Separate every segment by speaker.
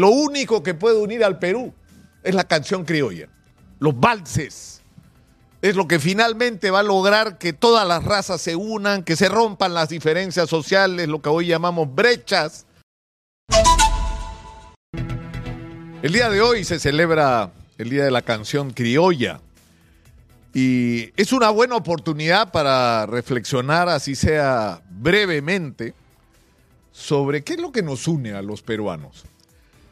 Speaker 1: lo único que puede unir al Perú es la canción criolla, los valses. Es lo que finalmente va a lograr que todas las razas se unan, que se rompan las diferencias sociales, lo que hoy llamamos brechas. El día de hoy se celebra el Día de la Canción Criolla. Y es una buena oportunidad para reflexionar, así sea brevemente, sobre qué es lo que nos une a los peruanos.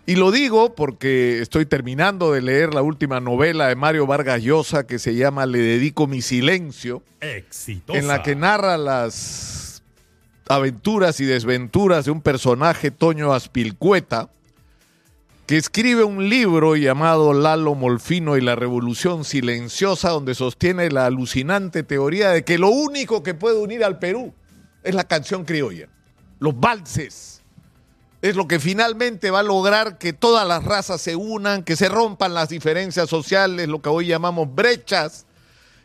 Speaker 1: Y lo digo porque estoy terminando de leer la última novela de Mario Vargas Llosa que se llama Le dedico mi silencio,
Speaker 2: Exitosa.
Speaker 1: en la que narra las aventuras y desventuras de un personaje, Toño Aspilcueta, que escribe un libro llamado Lalo Molfino y la Revolución Silenciosa, donde sostiene la alucinante teoría de que lo único que puede unir al Perú es la canción criolla, los valses. Es lo que finalmente va a lograr que todas las razas se unan, que se rompan las diferencias sociales, lo que hoy llamamos brechas,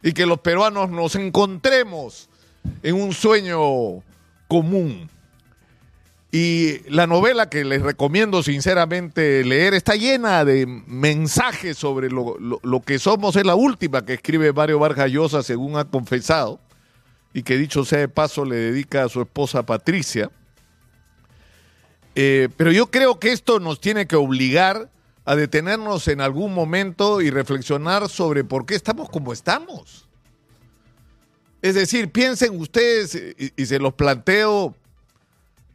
Speaker 1: y que los peruanos nos encontremos en un sueño común. Y la novela que les recomiendo sinceramente leer está llena de mensajes sobre lo, lo- que somos. Es la última que escribe Mario Vargas Llosa, según ha confesado, y que dicho sea de paso le dedica a su esposa Patricia. Eh, pero yo creo que esto nos tiene que obligar a detenernos en algún momento y reflexionar sobre por qué estamos como estamos. Es decir, piensen ustedes, y, y se los planteo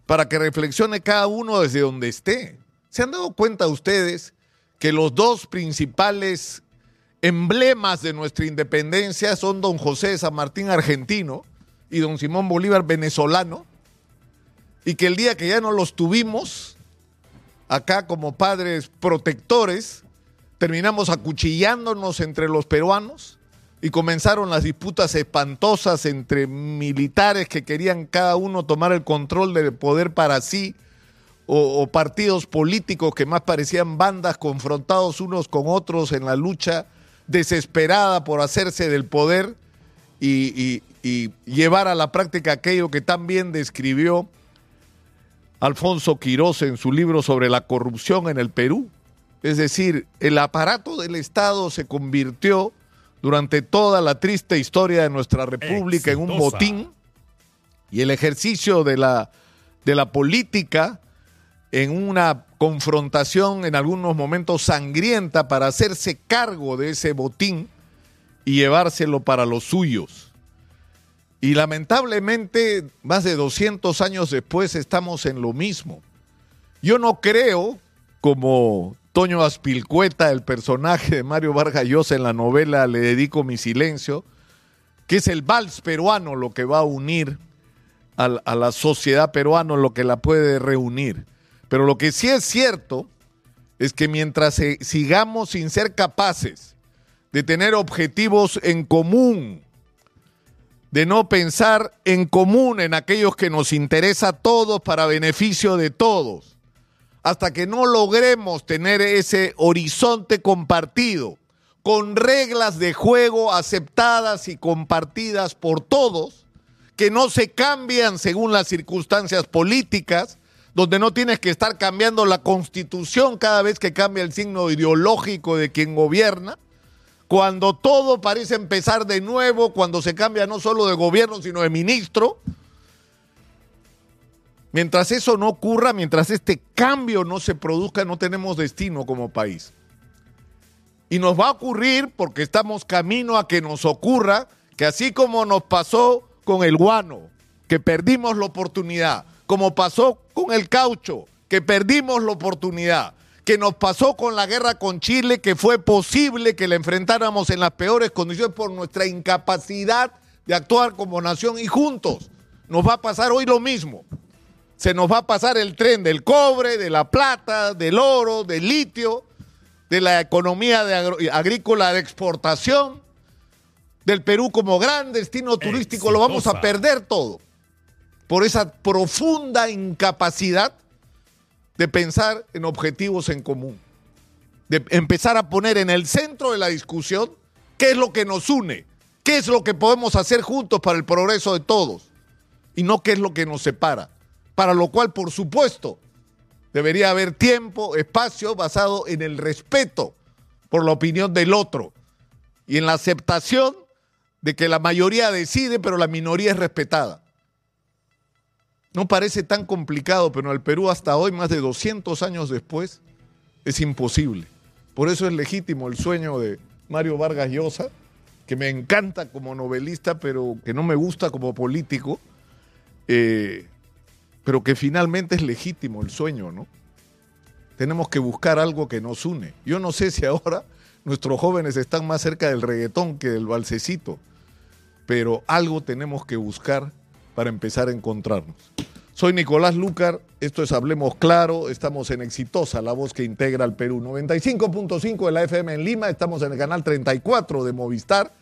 Speaker 1: para que reflexione cada uno desde donde esté. ¿Se han dado cuenta ustedes que los dos principales emblemas de nuestra independencia son don José San Martín argentino y don Simón Bolívar venezolano? Y que el día que ya no los tuvimos, acá como padres protectores, terminamos acuchillándonos entre los peruanos y comenzaron las disputas espantosas entre militares que querían cada uno tomar el control del poder para sí o, partidos políticos que más parecían bandas confrontados unos con otros en la lucha desesperada por hacerse del poder y- y llevar a la práctica aquello que tan bien describió Alfonso Quirós en su libro sobre la corrupción en el Perú. Es decir, el aparato del Estado se convirtió durante toda la triste historia de nuestra república en un botín y el ejercicio de la, de la política en una confrontación en algunos momentos sangrienta para hacerse cargo de ese botín y llevárselo para los suyos. Y lamentablemente, más de 200 años después, estamos en lo mismo. Yo no creo, como Toño Aspilcueta, el personaje de Mario Vargas Llosa en la novela Le dedico mi silencio, que es el vals peruano lo que va a unir al- a, la sociedad peruana, lo que la puede reunir. Pero lo que sí es cierto es que mientras sigamos sin ser capaces de tener objetivos en común, de no pensar en común en aquellos que nos interesa a todos para beneficio de todos, hasta que no logremos tener ese horizonte compartido, con reglas de juego aceptadas y compartidas por todos, que no se cambian según las circunstancias políticas, donde no tienes que estar cambiando la constitución cada vez que cambia el signo ideológico de quien gobierna, cuando todo parece empezar de nuevo, cuando se cambia no solo de gobierno, sino de ministro. Mientras eso no ocurra, mientras este cambio no se produzca, no tenemos destino como país. Y nos va a ocurrir porque estamos camino a que nos ocurra que así como nos pasó con el guano, que perdimos la oportunidad, como pasó con el caucho, que perdimos la oportunidad, que nos pasó con la guerra con Chile, que fue posible que la enfrentáramos en las peores condiciones por nuestra incapacidad de actuar como nación y juntos. Nos va a pasar hoy lo mismo. Se nos va a pasar el tren del cobre, de la plata, del oro, del litio, de la economía de agrícola de exportación, del Perú como gran destino turístico, lo vamos a perder todo por esa profunda incapacidad de pensar en objetivos en común, de empezar a poner en el centro de la discusión qué es lo que nos une, qué es lo que podemos hacer juntos para el progreso de todos y no qué es lo que nos separa. Para lo cual, por supuesto, Debería haber tiempo, espacio basado en el respeto por la opinión del otro y en la aceptación de que la mayoría decide, pero la minoría es respetada. No parece tan complicado, pero el Perú hasta hoy, más de 200 años después, es imposible. Por eso es legítimo el sueño de Mario Vargas Llosa, que me encanta como novelista, pero que no me gusta como político, eh, pero que finalmente es legítimo el sueño, ¿no? Tenemos que buscar algo que nos une. Yo no sé si ahora nuestros jóvenes están más cerca del reggaetón que del balsecito, pero algo tenemos que buscar para empezar a encontrarnos. Soy Nicolás Lucar, esto es Hablemos Claro, estamos en Exitosa, la voz que integra al Perú. 95.5 de la FM en Lima, estamos en el canal 34 de Movistar